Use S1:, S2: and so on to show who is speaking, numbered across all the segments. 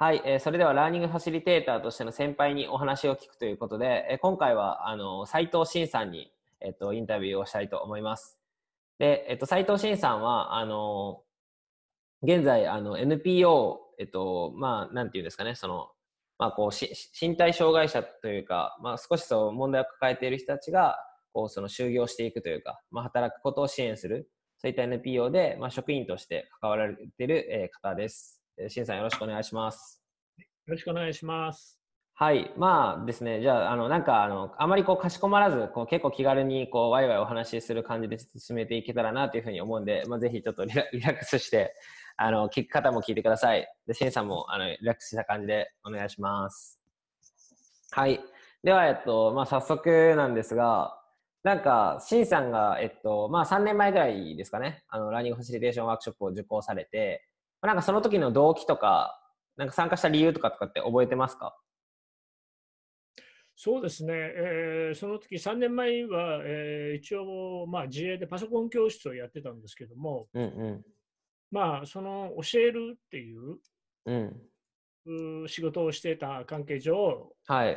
S1: はい、えー、それではラーニングファシリテーターとしての先輩にお話を聞くということで、えー、今回はあの斉藤慎さんに、えっと、インタビューをしたいと思います。で、えっと、斉藤慎さんはあの現在あの NPO、えっと、まあ、なんていうんですかね、その、まあ、こうし身体障害者というか、まあ、少しそう問題を抱えている人たちがこうその就業していくというか、まあ、働くことを支援するそういった NPO で、まあ、職員として関わられている、えー、方です。しんさんよろしくお願いします。
S2: よろしくお願いします。
S1: はい。まあですね、じゃあ、あの、なんか、あの、あまりこう、かしこまらず、こう、結構気軽に、こう、ワイワイお話しする感じで進めていけたらなというふうに思うんで、まあ、ぜひちょっとリラリラックスして、あの、聞き方も聞いてください。で、しんさんも、あの、リラックスした感じでお願いします。はい。では、えっと、まあ、早速なんですが、なんか、しんさんが、えっと、まあ、3年前ぐらいですかね、あの、ラーニングファシリテーションワークショップを受講されて、なんかその時の動機とか、なんか参加した理由とかとかって覚えてますか？
S2: そうですね、えー、その時3年前は、えー、一応、まあ、自営でパソコン教室をやってたんですけども、うんうん、まあ、その教えるっていう、うん、仕事をしていた関係上、はい。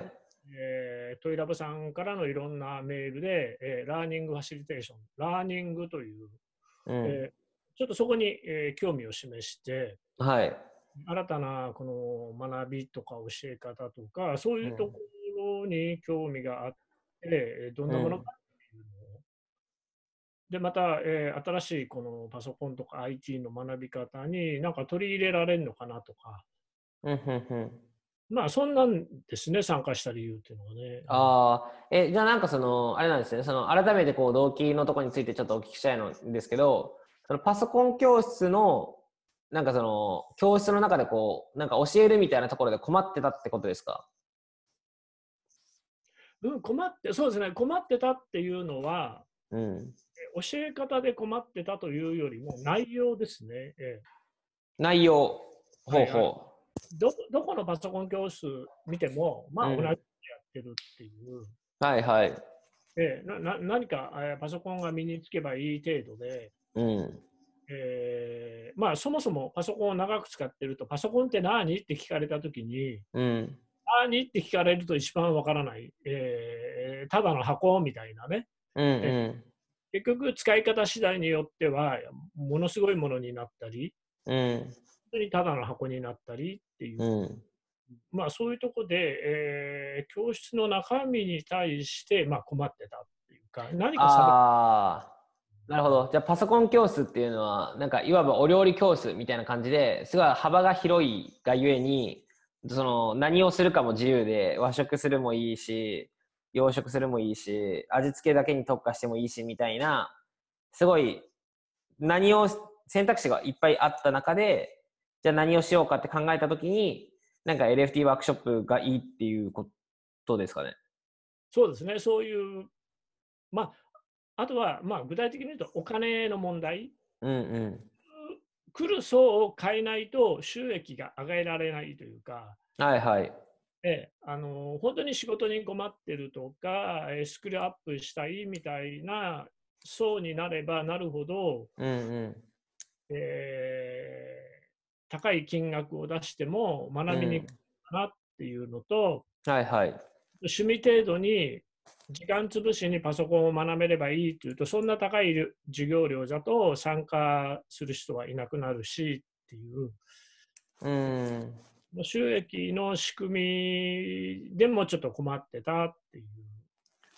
S2: えー、トイラボさんからのいろんなメールで、えー、ラーニングファシリテーション、ラーニングという、うん、えちょっとそこに、えー、興味を示して、はい、新たなこの学びとか教え方とか、そういうところに興味があって、うん、どんなものかっていうのを、で、また、えー、新しいこのパソコンとか IT の学び方になんか取り入れられるのかなとか、まあそんなんですね、参加した理由っていうのはね。
S1: ああ、え、じゃあなんかその、あれなんですね、その改めてこう動機のところについてちょっとお聞きしたいのですけど、そのパソコン教室の、なんかその、教室の中でこう、なんか教えるみたいなところで困ってたってことですか？
S2: うん、困って、そうですね、困ってたっていうのは、うん、教え方で困ってたというよりも内容ですね。ええ、
S1: 内容。ほうほう、はいはい、
S2: ど。どこのパソコン教室見ても、まあ同じやってるっていう。うん、
S1: はいはい。
S2: ええ、なな何か、えパソコンが身につけばいい程度で、うん。えー、まあそもそもパソコンを長く使ってるとパソコンって何？って聞かれた時に、うん、何？って聞かれると一番わからない、えー、ただの箱みたいなね、うんうん、結局使い方次第によってはものすごいものになったり、うん、本当にただの箱になったりっていう、うん、まあそういうとこで、えー、教室の中身に対して、まあ、困ってたっていうか何か
S1: 差別なるほど。じゃあパソコン教室っていうのは、なんかいわばお料理教室みたいな感じですごい幅が広いがゆえに、その何をするかも自由で和食するもいいし、洋食するもいいし、味付けだけに特化してもいいしみたいな、すごい何を選択肢がいっぱいあった中で、じゃあ何をしようかって考えたときに、なんか LFT ワークショップがいいっていうことですかね。
S2: そうですね。そういう、まあ、あとは、まあ、具体的に言うとお金の問題、うんうん、来る層を変えないと収益が上げられないというか、
S1: はいはい。
S2: えあの本当に仕事に困ってるとか、スキルアップしたいみたいな層になればなるほど、うんうん。えー、高い金額を出しても学びにくいかなっていうのと、うん、はいはい、趣味程度に時間潰しにパソコンを学べればいいというと、そんな高い授業料だと参加する人はいなくなるしっていう。うん収益の仕組みでもちょっと困ってたっていう。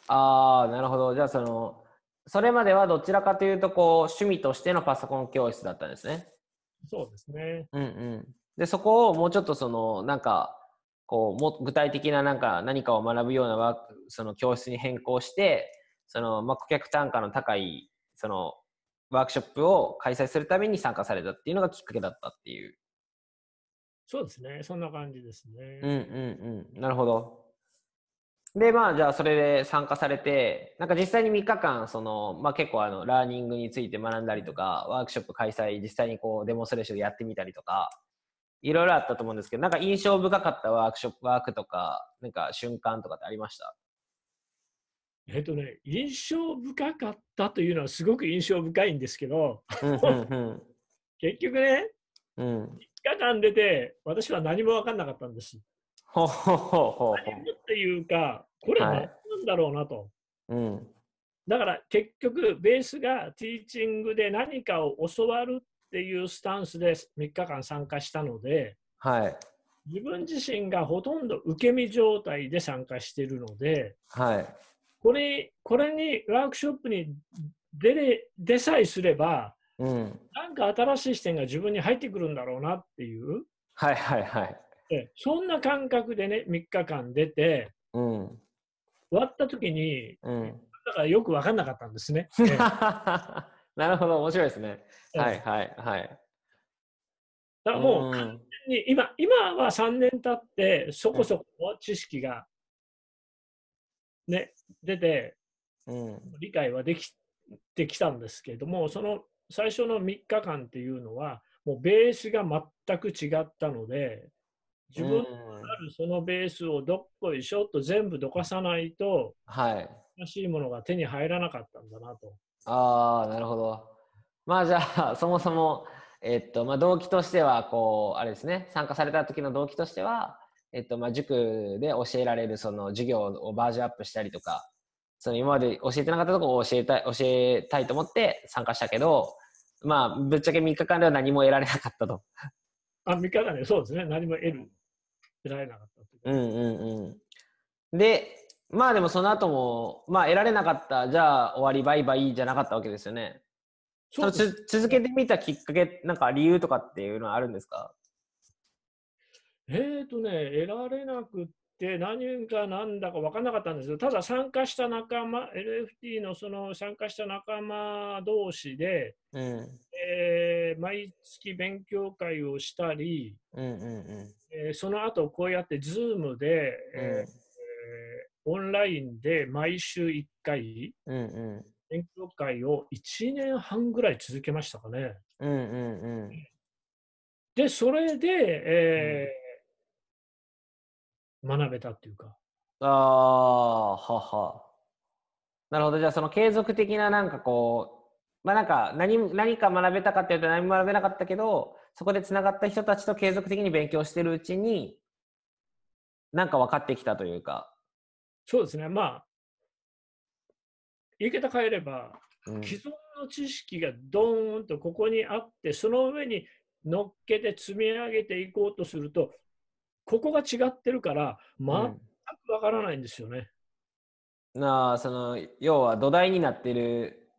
S1: ああ、なるほど。じゃあその、それまではどちらかというとこう趣味としてのパソコン教室だったんですね。
S2: そうですね。うんう
S1: ん。で、そこをもうちょっとその、なんか、こうも具体的ななんか何かを学ぶようなワークその教室に変更してその、まあ、顧客単価の高いそのワークショップを開催するために参加されたっていうのがきっかけだったっていう。
S2: そうですね。そんな感じですね。
S1: うんうんうん。なるほど。で、まあ、じゃあ、それで参加されて、なんか実際に3日間、その、まあ結構あの、ラーニングについて学んだりとか、ワークショップ開催、実際にこう、デモンストレーションやってみたりとか、いろいろあったと思うんですけど、なんか印象深かったワークショップ、ワークとか、なんか瞬間とかってありました？
S2: えっとね、印象深かったというのはすごく印象深いんですけど、結局ね、うん、日間出て、私は何も分かんなかったんです。
S1: ほほほほ
S2: 何っていうか、これ何なんだろうなと。はい、うん、だから結局、ベースがティーチングで何かを教わるっていうスタンスで3日間参加したので、
S1: はい、
S2: 自分自身がほとんど受け身状態で参加しているので、
S1: はい、
S2: これこれにワークショップに出れ出さえすれば、うん、なんか新しい視点が自分に入ってくるんだろうなっていう、
S1: はいはいはい、
S2: そんな感覚でね3日間出て、うん、終わった時に、うん、だからよく分かんなかったんですね。
S1: なるほど面白いですね。はいはいはい。
S2: だからもう完全に今今は3年経ってそこそこの知識が、ね、出て、うん、理解はできてきたんですけれどもその最初の3日間っていうのはもうベースが全く違ったので自分のあるそのベースをどっこいしょっと全部どかさないと、
S1: はい、
S2: 新しいものが手に入らなかったんだなと。
S1: ああなるほど。まあじゃあそもそもえっとまあ、動機としてはこうあれですね参加された時の動機としては、えっとまあ、塾で教えられるその授業をバージョンアップしたりとかその今まで教えてなかったところを教えたい教えたいと思って参加したけど、まあ、ぶっちゃけ3日間では何も得られなかったと。
S2: あ3日間でそうですね何も得る得られなかった
S1: うんうんうん。でまあでもその後もまあ得られなかったじゃあ終わりバイバイじゃなかったわけですよね。そつ続けてみたきっかけ、なんか理由とかっていうのはあるんですか？
S2: えっ、ー、とね、得られなくって何かなんだか分からなかったんですよ。ただ参加した仲間、LFT のその参加した仲間同士で、うん、えー、毎月勉強会をしたり、うんうんうん。えー、その後こうやって Zoom で、うん、えー、オンラインで毎週1回、うんうん勉強会を1年半ぐらい続けましたかね。うんうんうん、で、それで、えー、うん、学べたっていうか。
S1: ああ、はは。なるほど。じゃあ、その継続的ななんかこう、まあなんか何何か学べたかっていうと何も学べなかったけど、そこでつながった人たちと継続的に勉強してるうちに、なんか分かってきたというか。
S2: そうですね。まあ、言い方変えれば、うん、既存の知識がドーンとここにあって、その上に乗っけて積み上げていこうとすると、ここが違ってるから、全くわからないんですよね。
S1: うん、なあ、その、要は土台になってる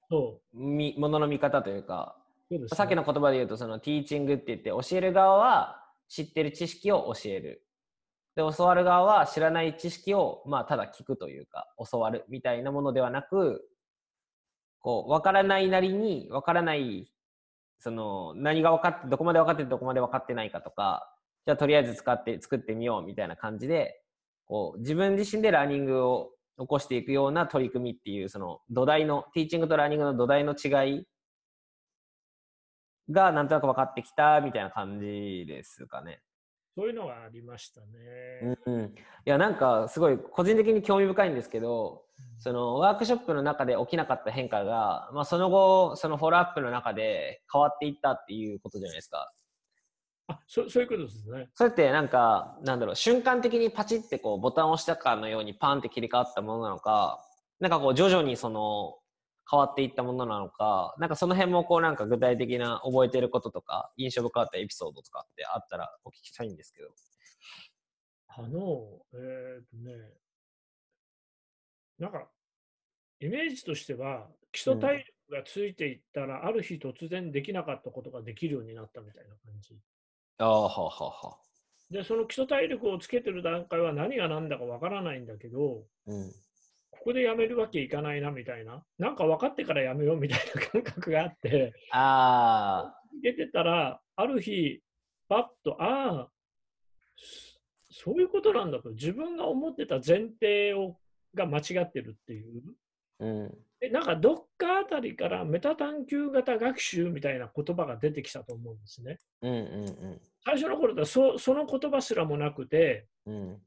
S1: みものの見方というか、うね、さっきの言葉で言うと、そのティーチングって言って、教える側は知ってる知識を教える。で、教わる側は知らない知識を、まあ、ただ聞くというか、教わるみたいなものではなく、こう、わからないなりに、わからない、その、何が分かって、どこまで分かってどこまで分かってないかとか、じゃあとりあえず使って、作ってみようみたいな感じで、こう、自分自身でラーニングを起こしていくような取り組みっていう、その土台の、ティーチングとラーニングの土台の違いがなんとなく分かってきたみたいな感じですかね。
S2: そういうのがありましたね。
S1: うん、いやなんかすごい個人的に興味深いんですけど、うん、そのワークショップの中で起きなかった変化が、まあ、その後そのフォローアップの中で変わっていったっていうことじゃないですか。
S2: あそそういうことですね。
S1: それってなんかなんだろう瞬間的にパチってこうボタンを押したかのようにパンって切り替わったものなのかなんかこう徐々にその変わっていったものなのか、なんかその辺もこうなんか具体的な覚えてることとか、印象深かったエピソードとかってあったらお聞きしたいんですけど。
S2: あの、えー、っとね、なんか、イメージとしては、基礎体力がついていったら、うん、ある日突然できなかったことができるようになったみたいな感じ。
S1: ああ、ははは。
S2: で、その基礎体力をつけてる段階は何が何だかわからないんだけど、うん、ここでやめるわけいかないなみたいな、なんか分かってからやめようみたいな感覚があって、
S1: あ
S2: 出てたら、ある日、パッと、ああ、そういうことなんだと、自分が思ってた前提をが間違ってるっていう。うん、でなんかどっかあたりからメタ探求型学習みたいな言葉が出てきたと思うんですね。うんうんうん、最初の頃はそその言葉すらもなくて、うん、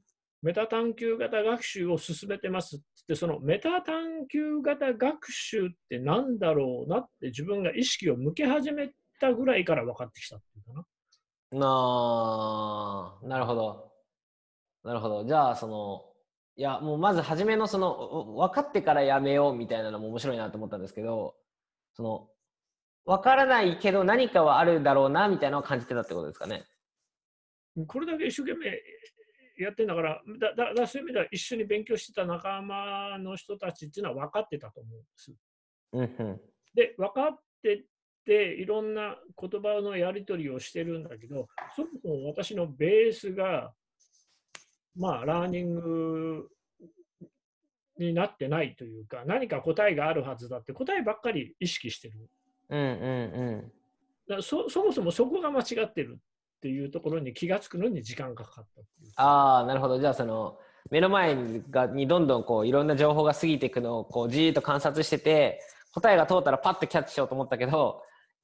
S2: メタ探求型学習を進めてますってそのメタ探求型学習って何だろうなって自分が意識を向け始めたぐらいから分かってきたっていうかな。
S1: ななるほど。なるほど。じゃあ、その、いや、もうまず初めのその、分かってからやめようみたいなのも面白いなと思ったんですけど、その、分からないけど何かはあるだろうなみたいなのを感じてたってことですかね。
S2: これだけ一生懸命やってんだから、だだだそういう意味では一緒に勉強してた仲間の人たちっていうのは分かってたと思うんです。
S1: うんうん、
S2: で、分かってて、いろんな言葉のやり取りをしてるんだけど、そもそも私のベースが、まあ、ラーニングになってないというか、何か答えがあるはずだって、答えばっかり意識してる。
S1: うんうんうん、
S2: だそそもそもそこが間違ってるっていうところに気が付くのに時間がかかった
S1: ああ、なるほど。じゃあ、その、目の前がにどんどんこういろんな情報が過ぎていくのをこうじーっと観察してて、答えが通ったらパッとキャッチしようと思ったけど、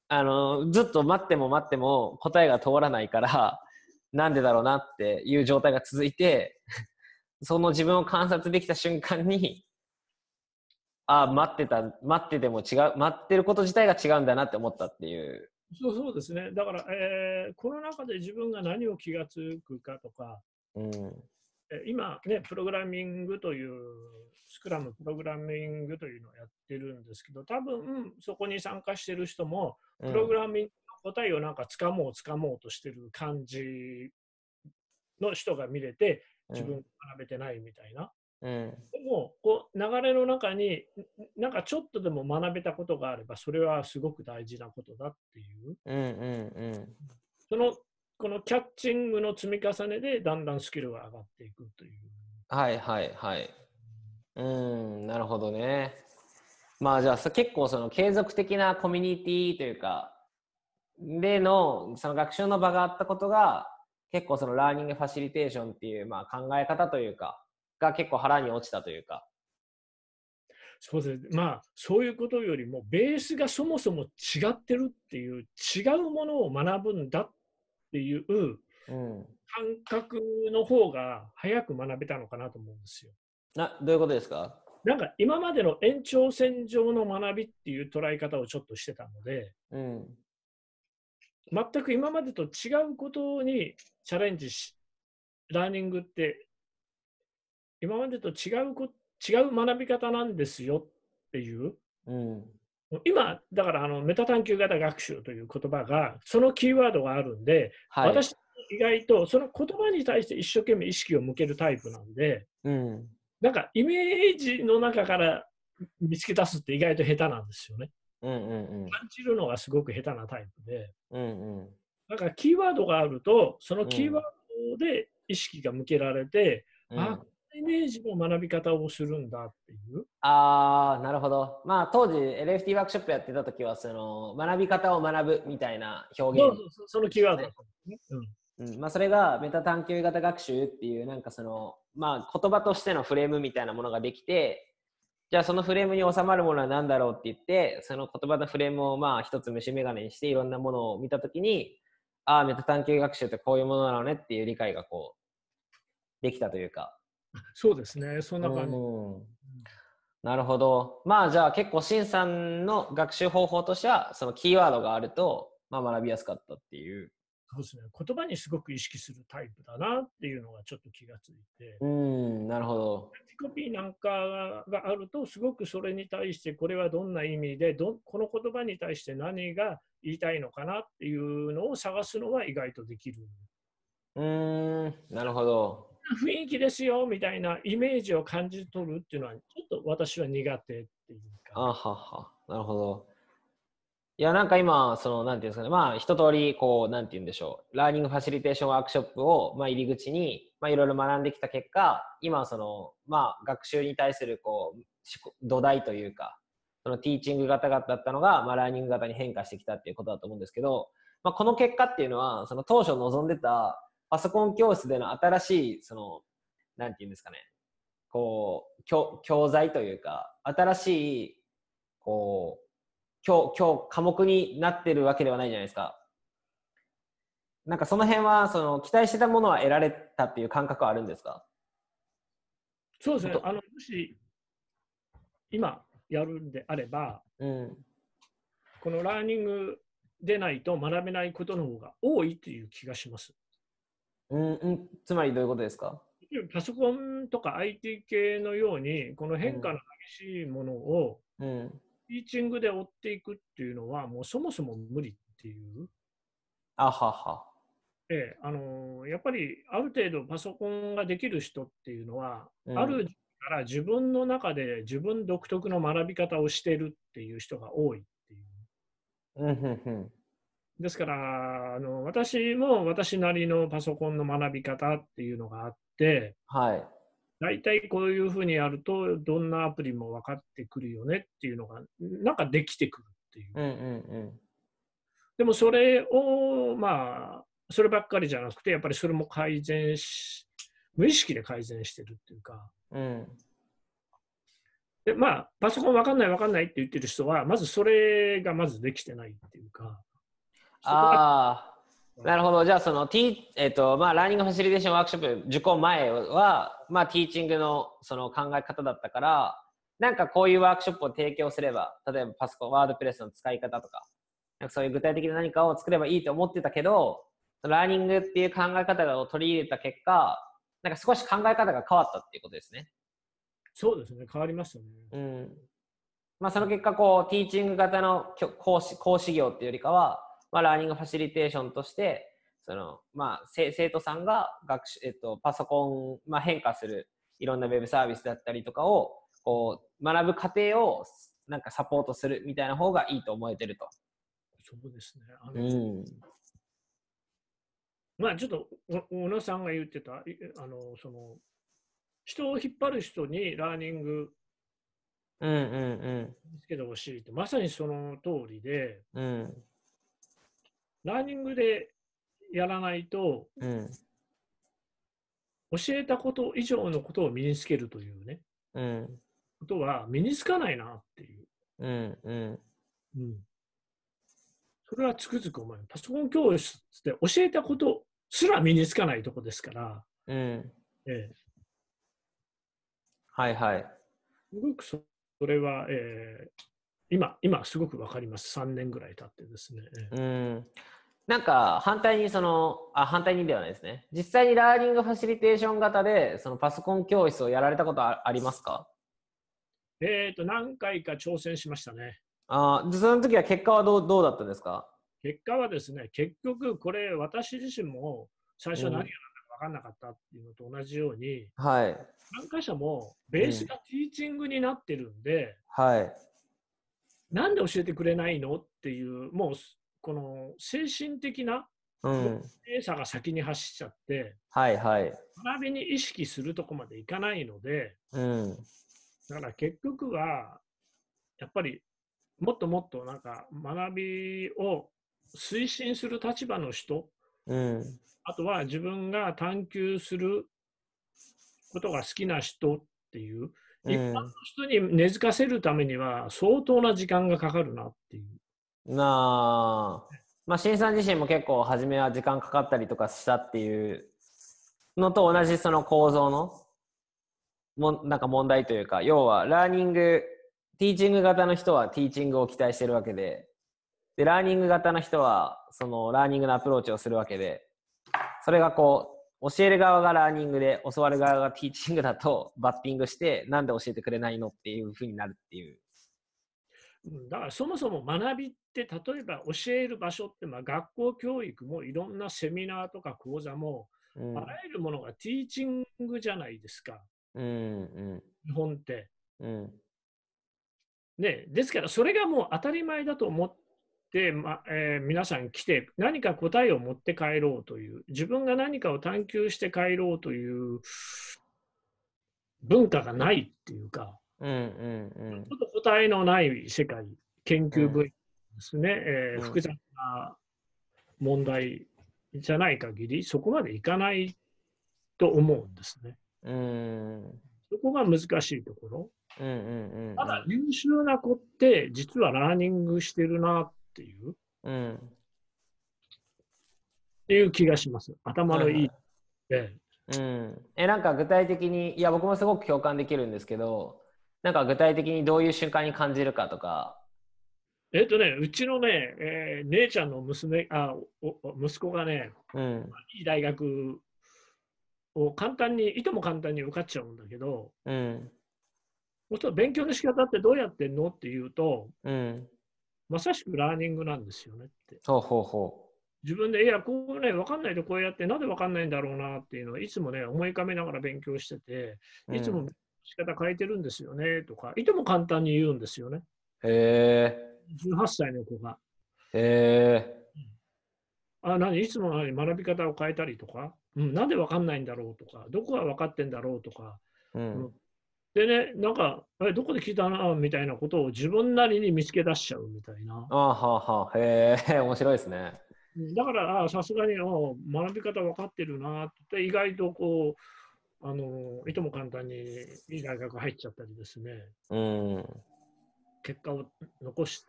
S1: あの、ずっと待っても待っても答えが通らないから、なんでだろうなっていう状態が続いて、その自分を観察できた瞬間に、ああ、待ってた、待ってても違う、待ってること自体が違うんだなって思ったっていう
S2: そうそうですね。だから、えー、この中で自分が何を気がつくかとか、
S1: うん、
S2: 今ね、プログラミングという、スクラムプログラミングというのをやってるんですけど、多分そこに参加してる人も、プログラミングの答えをなんかつかもうつかもうとしてる感じの人が見れて、自分学べてないみたいな。
S1: うん、
S2: でもこう流れの中になんかちょっとでも学べたことがあればそれはすごく大事なことだってい
S1: う,、うんうんうん、
S2: そのこのキャッチングの積み重ねでだんだんスキルが上がっていくという。
S1: はいはいはい。うんなるほどね。まあじゃあ結構その継続的なコミュニティというかでのその学習の場があったことが結構そのラーニングファシリテーションっていうまあ考え方というかが結構腹に落ちたというか。
S2: そうですまあそういうことよりもベースがそもそも違ってるっていう違うものを学ぶんだっていう感覚の方が早く学べたのかなと思うんですよ。
S1: などういうことですか？
S2: なんか今までの延長線上の学びっていう捉え方をちょっとしてたので、
S1: うん、
S2: 全く今までと違うことにチャレンジし、ラーニングって今までと違うこ違う学び方なんですよっていう、
S1: うん、
S2: 今、だからあのメタ探求型学習という言葉が、そのキーワードがあるんで、はい、私、意外とその言葉に対して一生懸命意識を向けるタイプなんで、
S1: うん、
S2: なんかイメージの中から見つけ出すって意外と下手なんですよね。
S1: うんうんうん、
S2: 感じるのがすごく下手なタイプで、
S1: うんうん、
S2: だからキーワードがあると、そのキーワードで意識が向けられて、うん、あイメージの学び方をするんだっていう。
S1: ああ、なるほど。まあ当時 LFT ワークショップやってた時はその学び方を学ぶみたいな表現、
S2: ね、そのキーワードだったね。
S1: うんうんまあ、それがメタ探求型学習っていうなんかその、まあ、言葉としてのフレームみたいなものができてじゃあそのフレームに収まるものは何だろうって言ってその言葉のフレームをまあ一つ虫眼鏡にしていろんなものを見た時にああメタ探求学習ってこういうものなのねっていう理解がこうできたというか
S2: そうですね、そんな感じ。
S1: なるほど。まあじゃあ結構、シンさんの学習方法としては、そのキーワードがあると、まあ、学びやすかったっていう。
S2: そうですね。言葉にすごく意識するタイプだなっていうのがちょっと気がついて。
S1: うん、なるほど。
S2: コピーなんかがあると、すごくそれに対して、これはどんな意味でど、この言葉に対して何が言いたいのかなっていうのを探すのは意外とできる。
S1: うん、なるほど。
S2: 雰囲気ですよみたいなイメージを感じ取るっていうのは、ちょっと私は苦手っていうか。
S1: あはは、なるほど。いや、なんか今、その、なんていうんですかね、まあ、一通り、こう、なんて言うんでしょう、ラーニングファシリテーションワークショップを、まあ、入り口に、まあ、いろいろ学んできた結果、今、その、まあ、学習に対する、こう、土台というか、そのティーチング型だったのが、まあ、ラーニング型に変化してきたっていうことだと思うんですけど、まあ、この結果っていうのは、その当初望んでた、パソコン教室での新しい、その、なんて言うんですかね、こう、教教材というか、新しい、こう、教、教、科目になってるわけではないじゃないですか。なんかその辺は、その、期待してたものは得られたっていう感覚はあるんですか？
S2: そうですね。あの、もし、今やるんであれば、
S1: うん、
S2: このラーニングでないと学べないことの方が多いという気がします。
S1: うん、うん、つまりどういうことですか？
S2: パソコンとか IT 系のように、この変化の激しいものを、うん、ティーチングで追っていくっていうのは、もうそもそも無理っていう。
S1: あはは。
S2: ええ、あのやっぱりある程度パソコンができる人っていうのは、うん、あるから自分の中で自分独特の学び方をしてるっていう人が多いっていう。ですからあの私も私なりのパソコンの学び方っていうのがあって、
S1: はい、
S2: 大体こういうふうにやるとどんなアプリも分かってくるよねっていうのがなんかできてくるっていう。うんうんうん、でもそれをまあそればっかりじゃなくてやっぱりそれも改善し無意識で改善してるっていうか。うん、でまあパソコン分かんない分かんないって言ってる人はまずそれがまずできてないっていうか。
S1: ああなるほど。じゃあ、その、T、えっ、ー、と、まあ、ラーニングファシリテーションワークショップ受講前は、まあ、ティーチングのその考え方だったから、なんかこういうワークショップを提供すれば、例えばパソコン、ワードプレスの使い方とか、なんかそういう具体的な何かを作ればいいと思ってたけど、ラーニングっていう考え方を取り入れた結果、なんか少し考え方が変わったっていうことですね。
S2: そうですね、変わりましたね。
S1: うん。まあ、その結果、こう、ティーチング型の講師講師業っていうよりかは、まあ、ラーニングファシリテーションとして、その、まあ、生徒さんが学習、えっと、パソコン、まあ、変化するいろんなウェブサービスだったりとかを、こう、学ぶ過程をなんかサポートするみたいな方がいいと思えてると。
S2: そうですね。あの、うん、まあ、ちょっと、小野さんが言ってた、あの、その、人を引っ張る人にラーニング
S1: うんうんうん。
S2: つけてほしいって、まさにその通りで、
S1: うん、
S2: ラーニングでやらないと、
S1: うん、
S2: 教えたこと以上のことを身につけるというね、
S1: うん、
S2: ことは身につかないなっていう。
S1: うんうん
S2: うん、それはつくづく思い。パソコン教室って教えたことすら身につかないとこですから。
S1: うん、
S2: ええ、
S1: はいはい。
S2: すごくそれは、えー、今、今すごくわかります。3年ぐらい経ってですね。
S1: うん。なんか反対にそのあ反対にではないですね。実際にラーニングファシリテーション型でそのパソコン教室をやられたことありますか？
S2: えっ、ー、と何回か挑戦しましたね。
S1: あその時は結果はどうどうだったんですか？
S2: 結果はですね結局これ私自身も最初何が何だか分かんなかったっていうのと同じように、
S1: うん、はい。
S2: 参加者もベースがティーチングになってるんで、
S1: うん、はい。
S2: なんで教えてくれないの？っていうもうこの精神的な精査が先に走っちゃって、
S1: はいはい、
S2: 学びに意識するとこまでいかないので、
S1: うん、
S2: だから結局はやっぱりもっともっとなんか学びを推進する立場の人、
S1: うん、
S2: あとは自分が探求することが好きな人っていう、一般の人に根付かせるためには相当な時間がかかるなっていう。
S1: なあ、まあ、新さん自身も結構初めは時間かかったりとかしたっていうのと同じその構造のもなんか問題というか要はラーニングティーチング型の人はティーチングを期待してるわけででラーニング型の人はそのラーニングのアプローチをするわけでそれがこう教える側がラーニングで教わる側がティーチングだとバッティングしてなんで教えてくれないのっていうふうになるっていう
S2: だからそもそも学びって例えば教える場所って、まあ、学校教育もいろんなセミナーとか講座も、うん、あらゆるものがティーチングじゃないですか、
S1: うんうん、
S2: 日本って。
S1: うん
S2: ね、ですからそれがもう当たり前だと思って、まえー、皆さん来て何か答えを持って帰ろうという自分が何かを探求して帰ろうという文化がないっていうか。
S1: うんうんうん、ちょ
S2: っと答えのない世界、研究分野ですね、うん、えー、複雑な問題じゃない限り、そこまでいかないと思うんですね。
S1: うん、
S2: そこが難しいところ。
S1: うんうんうん、
S2: ただ、優秀な子って、実はラーニングしてるなっていう、
S1: うん、
S2: っていう気がします。頭のいい。
S1: うん、えなんか具体的にいや僕もすごく共感できるんですけどなんか具体的にどういう瞬間に感じるかとか。
S2: えっとね、うちのね、えー、姉ちゃんの娘あお息子がね、うん、いい大学を簡単に、いとも簡単に受かっちゃうんだけど、うん、もと勉強の仕方ってどうやってんのっていうと、うん、まさしくラーニングなんですよねって。
S1: ほうほうほう。
S2: 自分で、いや、こうね、分かんないとこうやって、なんで分かんないんだろうなっていうのをいつもね、思い浮かべながら勉強してて、いつも仕方変えてるんですよねとか、いとも簡単に言うんですよね。へえ。18歳の子が。へえ。あ、何？いつも何学び方を変えたりとか、うん、なんで分かんないんだろうとか、どこが分かってんだろうとか、うん、でね、なんか、え、どこで聞いたなみたいなことを自分なりに見つけ出しちゃうみたいな。
S1: あははへえ、面白いですね。
S2: だから、さすがに学び方分かってるなって、意外とこう、あのいとも簡単にいい大学入っちゃったりですね、うん、結果を残し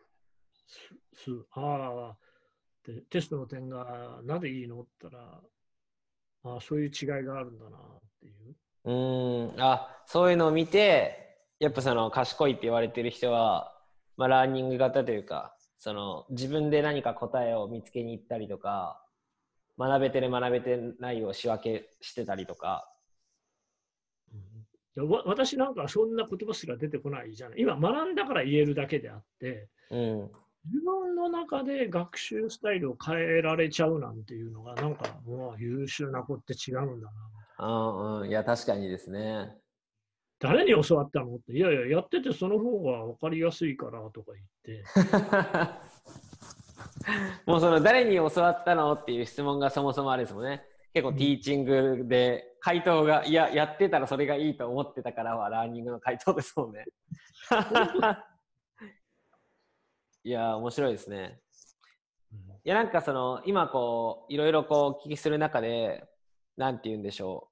S2: す、ああ、でテストの点がなぜいいのったら、あ、そういう違いがあるんだなっていう。
S1: うん、あそういうのを見て、やっぱその賢いって言われてる人は、まあ、ラーニング型というか、その自分で何か答えを見つけに行ったりとか学べてる学べてないを仕分けしてたりとか、
S2: 私なんかそんな言葉すら出てこないじゃない今学んだから言えるだけであって、うん、自分の中で学習スタイルを変えられちゃうなんていうのがなんかもう優秀な子って違うんだな。
S1: うんうん、いや確かにですね。
S2: 誰に教わったの？って、いやいや、やっててその方が分かりやすいからとか言って。
S1: もうその誰に教わったの？っていう質問がそもそもあれですもんね。結構ティーチングで回答が、いや、やってたらそれがいいと思ってたからはラーニングの回答ですもんね。いや、面白いですね。いや、なんかその、今こう、いろいろこう、お聞きする中で、なんて言うんでしょ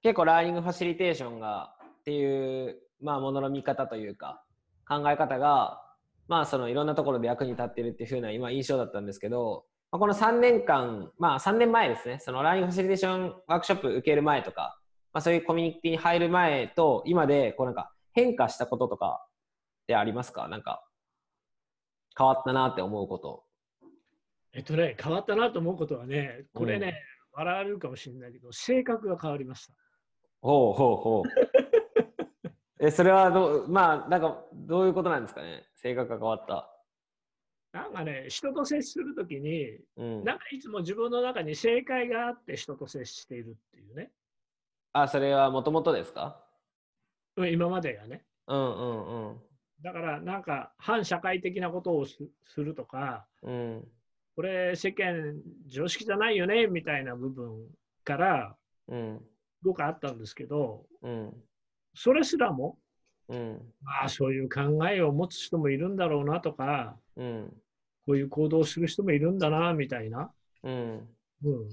S1: う。結構ラーニングファシリテーションがっていう、まあ、ものの見方というか、考え方が、まあ、そのいろんなところで役に立ってるっていうふうな今印象だったんですけど、まあ、この3年間、まあ3年前ですね、そのラーニングファシリテーションワークショップ受ける前とか、まあそういうコミュニティに入る前と今で、こうなんか変化したこととかってありますか？なんか変わったなって思うこと。
S2: えっとね、変わったなと思うことはね、これね、うん、笑われるかもしれないけど、性格が変わりました。
S1: ほうほうほう。え、それはどう、まあ、なんか、どういうことなんですかね？性格が変わった。
S2: なんかね、人と接するときに、うん、なんかいつも自分の中に正解があって人と接しているっていうね。
S1: あ、それはもともとですか？
S2: 今までがね。うんうんうん。だからなんか反社会的なことをするとか、うん、これ世間常識じゃないよねみたいな部分から、うん、僕はあったんですけど、うん、それすらも、うん、まあそういう考えを持つ人もいるんだろうなとか、うん、こういう行動をする人もいるんだなみたいな、うん、うん、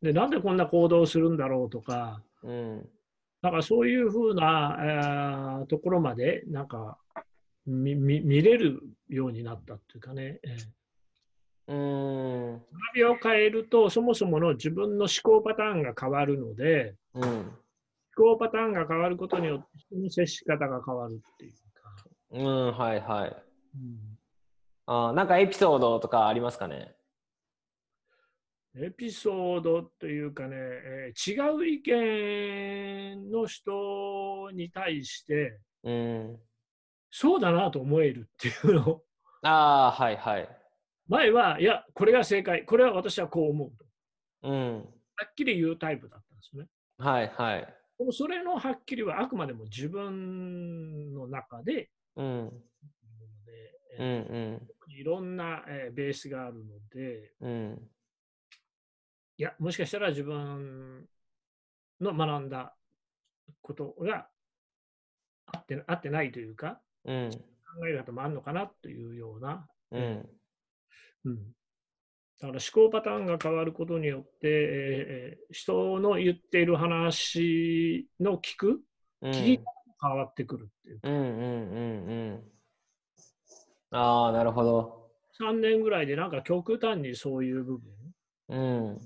S2: でなんでこんな行動をするんだろうとか、うん、だからそういうふうな、えー、ところまでなんか見見れるようになったっていうかね。えーうん。学びを変えるとそもそもの自分の思考パターンが変わるので、うん、考パターンが変わることによって人の接し方が変わるっていうか。
S1: うん、はいはい。うん、あなんかエピソードとかありますかね？
S2: エピソードというかね、えー、違う意見の人に対して、うん、そうだなと思えるっていうの。
S1: ああ、はいはい。
S2: 前は、いや、これが正解、これは私はこう思うと。うん、はっきり言うタイプだったんですね。
S1: はいはい。
S2: でもそれのはっきりはあくまでも自分の中で、うん、うんうん、いろんな、えー、ベースがあるので、うん、いや、もしかしたら自分の学んだことが合って合ってないというか、うん、考える方もあるのかなというような、うん、うん、だから思考パターンが変わることによって、えー、人の言っている話の聞く、うん、聞き変わってくるっていう。うんうんうんう
S1: ん。ああ、なるほど。
S2: 3年ぐらいでなんか極端にそういう部分。うん。うん、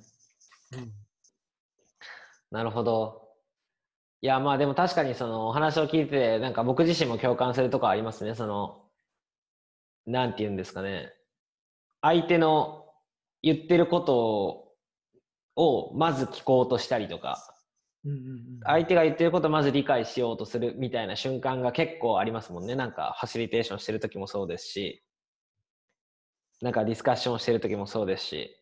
S1: なるほど。いや、まあでも確かにそのお話を聞いて、なんか僕自身も共感するとこありますね。その、なんて言うんですかね、相手の言ってることをまず聞こうとしたりとか、相手が言ってることをまず理解しようとするみたいな瞬間が結構ありますもんね。なんかファシリテーションしてる時もそうですし、なんかディスカッションしてる時もそうですし。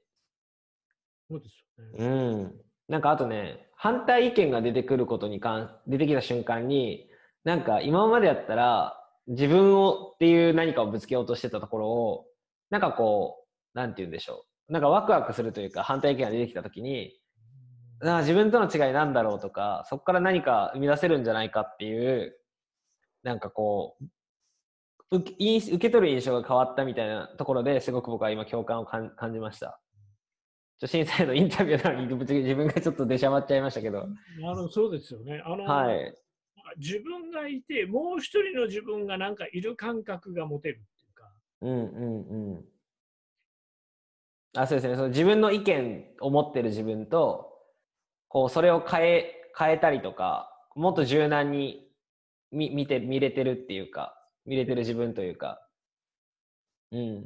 S2: そうです
S1: よね。うん。なんかあとね、反対意見が出てくることに関、出てきた瞬間に、なんか今までやったら自分をっていう何かをぶつけようとしてたところを、なんかこう、なんて言うんでしょう。なんかワクワクするというか反対意見が出てきた時に、あ自分との違いなんだろうとか、そこから何か生み出せるんじゃないかっていう、なんかこう、受け取る印象が変わったみたいなところですごく僕は今共感を感じました。審査員のインタビューなのに自分がちょっと出しゃばっちゃいましたけど。
S2: あのそうですよね。あの、はい、自分がいて、もう一人の自分がなんかいる感覚が持てるっていうか。
S1: うんうんうん。あそうですねその自分の意見を持ってる自分とこう、それを変え、変えたりとか、もっと柔軟に見見て、見れてるっていうか、見れてる自分というか。うん。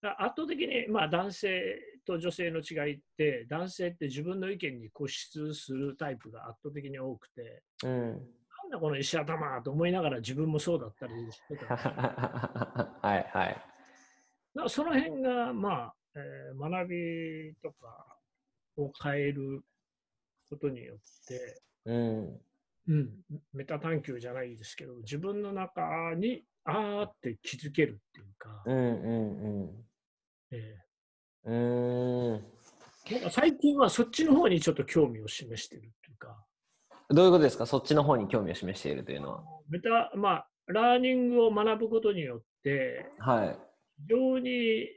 S2: 圧倒的に、まあ、男性と女性の違いって、男性って自分の意見に固執するタイプが圧倒的に多くて、うん、なんだこの石頭と思いながら自分もそうだったりしてた。
S1: はいはい。
S2: その辺が、まあ、えー、学びとかを変えることによって、うん、うん、メタ探求じゃないですけど、自分の中にあーって気づけるっていうか、うんうんうんえー、うん最近はそっちの方にちょっと興味を示してるっていうか。
S1: どういうことですか？そっちの方に興味を示しているというのは。
S2: メタ、まあ、ラーニングを学ぶことによって、はい、非常に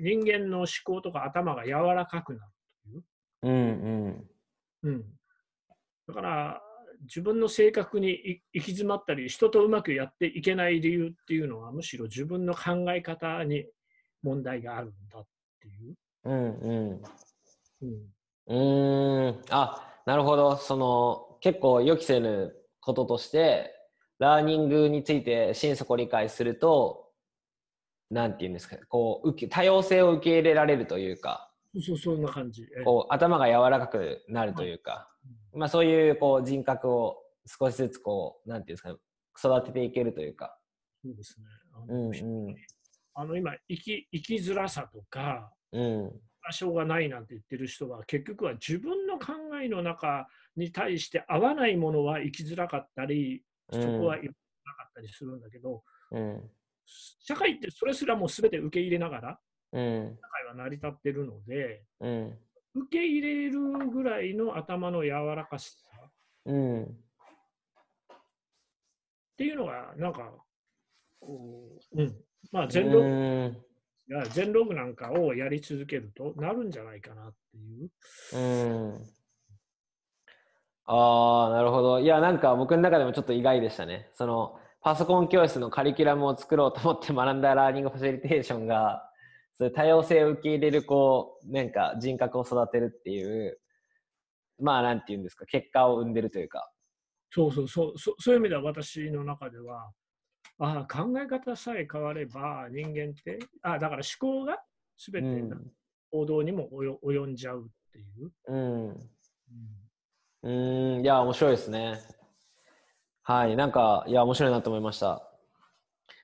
S2: 人間の思考とか頭が柔らかくなるという。うんうん。うん、だから自分の性格に行き詰まったり人とうまくやっていけない理由っていうのはむしろ自分の考え方に問題があるんだっていう。うんうん
S1: うん、あなるほどその結構予期せぬこととしてラーニングについて心底理解するとなんて言うんですかこう多様性を受け入れられるというか
S2: そう、そんな感じ。
S1: こう頭が柔らかくなるというか、はい、まあそういうこう人格を少しずつこう、なんていうんですか、ね、育てていけるというか。
S2: そうですね。あの、うんうん、あの今生き、生きづらさとか、うん、場所がないなんて言ってる人は、結局は自分の考えの中に対して合わないものは生きづらかったり、そこはなかったりするんだけど、うん、社会ってそれすらも全て受け入れながら、うん、社会は成り立ってるので、うん、受け入れるぐらいの頭の柔らかさ、うん、っていうのが、なんか、こう、うん、まあ全ログ、や全ログなんかをやり続けるとなるんじゃないかなっていう。うん
S1: ああ、なるほど。いや、なんか僕の中でもちょっと意外でしたね。その、パソコン教室のカリキュラムを作ろうと思って学んだラーニングファシリテーションが、そういう多様性を受け入れる、こう、なんか人格を育てるっていう、まあ、なんていうんですか、結果を生んでるというか。
S2: そうそうそう、そそういう意味では私の中では、ああ、考え方さえ変われば人間って、あだから思考が全て行動にも及んじゃうっていう。うん。
S1: うん、うんいや、面白いですね。はい、なんか、いや、面白いなと思いました。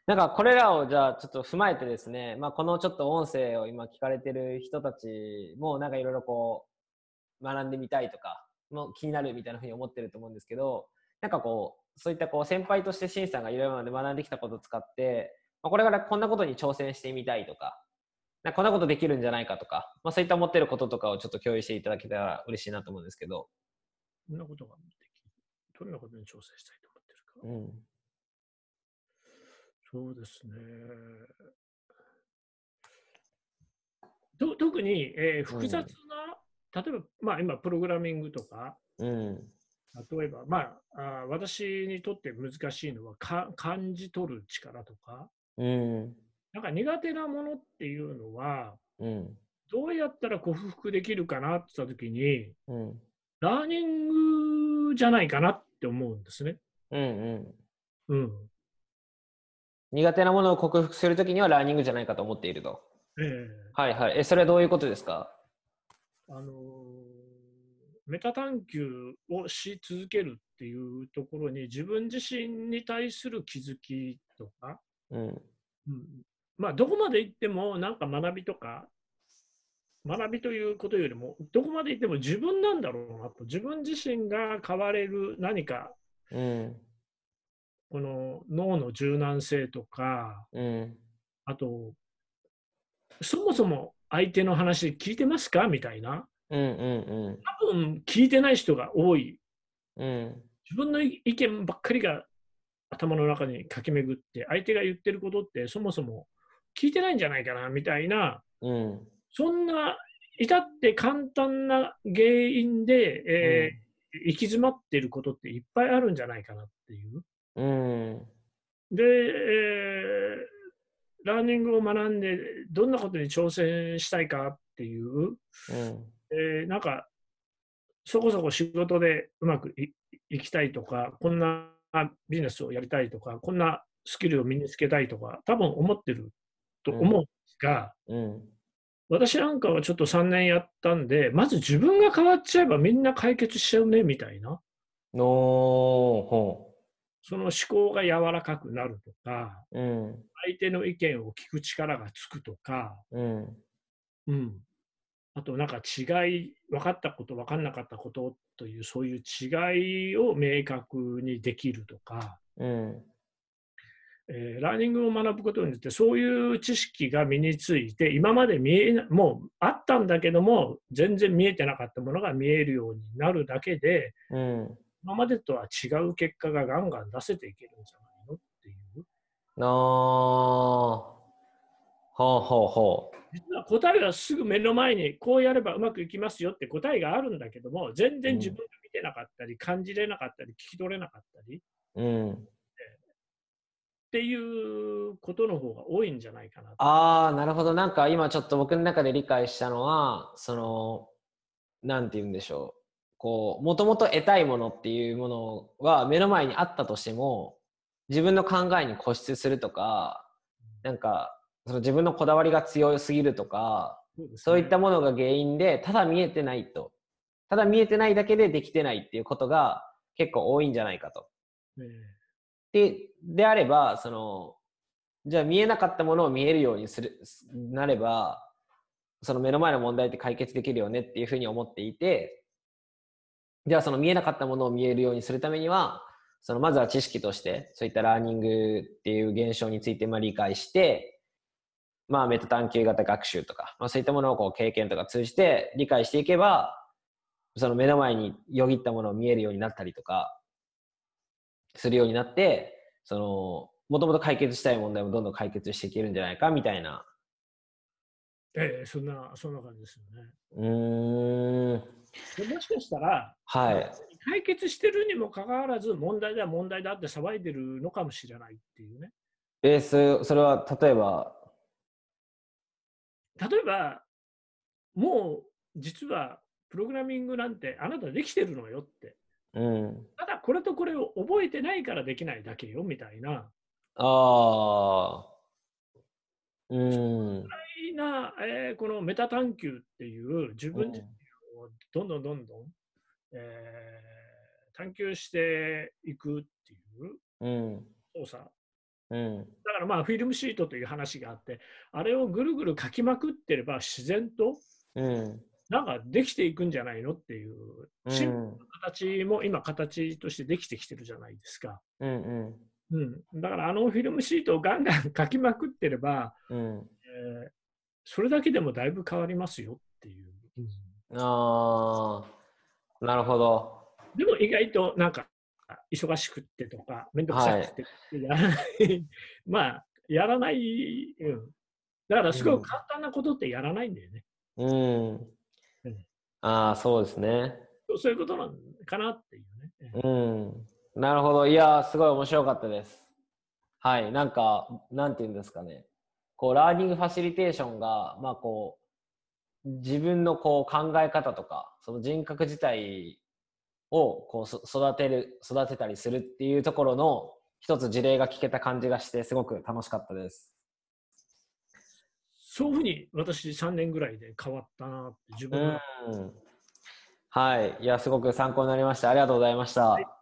S1: なんかこれらをじゃあちょっと踏まえてですね、まあ、このちょっと音声を今聞かれてる人たちもなんかいろいろこう学んでみたいとかも気になるみたいなふうに思ってると思うんですけどなんかこうそういったこう先輩としてシンさんがいろいろまで学んできたことを使って、まあ、これからこんなことに挑戦してみたいとかなんかこんなことできるんじゃないかとか、まあ、そういった思ってることとかをちょっと共有していただけたら嬉しいなと思うんですけど。
S2: どんなことができるどんなことに挑戦したいとか。うん。そうですね。と特に、えー、複雑な、うん、例えば、まあ、今、プログラミングとか、うん、例えば、まああ、私にとって難しいのはか感じ取る力とか、うん、なんか苦手なものっていうのは、うん、どうやったら克服できるかなって言ったときに、うん、ラーニングじゃないかなって思うんですね。うんうん。うん、
S1: 苦手なものを克服するときにはラーニングじゃないかと思っていると。えー、はいはい。え、それはどういうことですか？
S2: あのー、メタ探求をし続けるっていうところに自分自身に対する気づきとか、うん、うん、まあどこまで行ってもなんか学びとか学びということよりもどこまで行っても自分なんだろうなと。自分自身が変われる何か、うん、この脳の柔軟性とか、うん、あとそもそも相手の話聞いてますか？みたいな、うんうんうん、多分聞いてない人が多い、うん、自分の意見ばっかりが頭の中に駆け巡って相手が言ってることってそもそも聞いてないんじゃないかな？みたいな、うん、そんな至って簡単な原因で、えー、うん、行き詰まっていることっていっぱいあるんじゃないかなっていう。うん、で、えー、ラーニングを学んでどんなことに挑戦したいかっていう、うん、えー、なんかそこそこ仕事でうまくいきたいとかこんなビジネスをやりたいとかこんなスキルを身につけたいとか多分思ってると思うんですが、うん、私なんかはちょっと3年やったんでまず自分が変わっちゃえばみんな解決しちゃうねみたいな。のその思考が柔らかくなるとか、うん、相手の意見を聞く力がつくとか、うん、うん、あとなんか違い、分かったこと、分かんなかったことという、そういう違いを明確にできるとか、うんえー、ラーニングを学ぶことによって、そういう知識が身について、今まで見えもうあったんだけども、全然見えてなかったものが見えるようになるだけで、うん、今までとは違う結果がガンガン出せていけるんじゃないの？っていう。ああ、ほうほうほう。実は答えはすぐ目の前にこうやればうまくいきますよって答えがあるんだけども全然自分が見てなかったり、感じれなかったり聞き取れなかったり、うん、っていうことの方が多いんじゃないかな
S1: ああなるほど。なんか今ちょっと僕の中で理解したのはそのなんて言うんでしょう。こう、もともと得たいものっていうものは目の前にあったとしても、自分の考えに固執するとか、なんか、その自分のこだわりが強すぎるとか、そう、ね,、いったものが原因で、ただ見えてないと。ただ見えてないだけでできてないっていうことが結構多いんじゃないかと。で、であれば、その、じゃあ見えなかったものを見えるようにする、なれば、その目の前の問題って解決できるよねっていうふうに思っていて、ではその見えなかったものを見えるようにするためには、そのまずは知識として、そういったラーニングっていう現象についてまあ理解して、まあメタ探求型学習とか、まあそういったものをこう経験とか通じて理解していけば、その目の前によぎったものを見えるようになったりとか、するようになって、その、もともと解決したい問題もどんどん解決していけるんじゃないかみたいな。
S2: ええそんな、そんな感じですよね。うん。もしかしたら、はい、解決してるにもかかわらず、問題だ、問題だって騒いでるのかもしれないっていうね。
S1: えー、そそれは例えば？
S2: 例えば、もう実はプログラミングなんてあなたできてるのよって。うん、ただこれとこれを覚えてないからできないだけよみたいな。ああ。うん。な、えー、このメタ探求っていう自分自どんどんどんどん、えー、探求していくっていう操作、うん、だからまあフィルムシートという話があってあれをぐるぐる書きまくってれば自然と、うん、なんかできていくんじゃないのっていうシンプルな形も今形としてできてきてるじゃないですか。うんうんうん、だからあのフィルムシートをガンガン書きまくってれば、うんえー、それだけでもだいぶ変わりますよっていう。うん
S1: ああ、なるほど。
S2: でも意外となんか忙しくってとか、めんどくさくて、やらない、まあ、やらない、うん。だからすごい簡単なことってやらないんだよね。うん。
S1: うん、ああ、そうですね。
S2: そういうことなんかなっていう
S1: ね。うん。なるほど。いや、すごい面白かったです。はい。なんか、なんていうんですかね。こう、ラーニングファシリテーションが、まあこう、自分のこう考え方とかその人格自体をこう育てる育てたりするっていうところの一つ事例が聞けた感じがして、すごく楽しかったです。
S2: そういうふうに私3年ぐらいで変わったなって自分は。
S1: はい。いや、すごく参考になりました。ありがとうございました。はい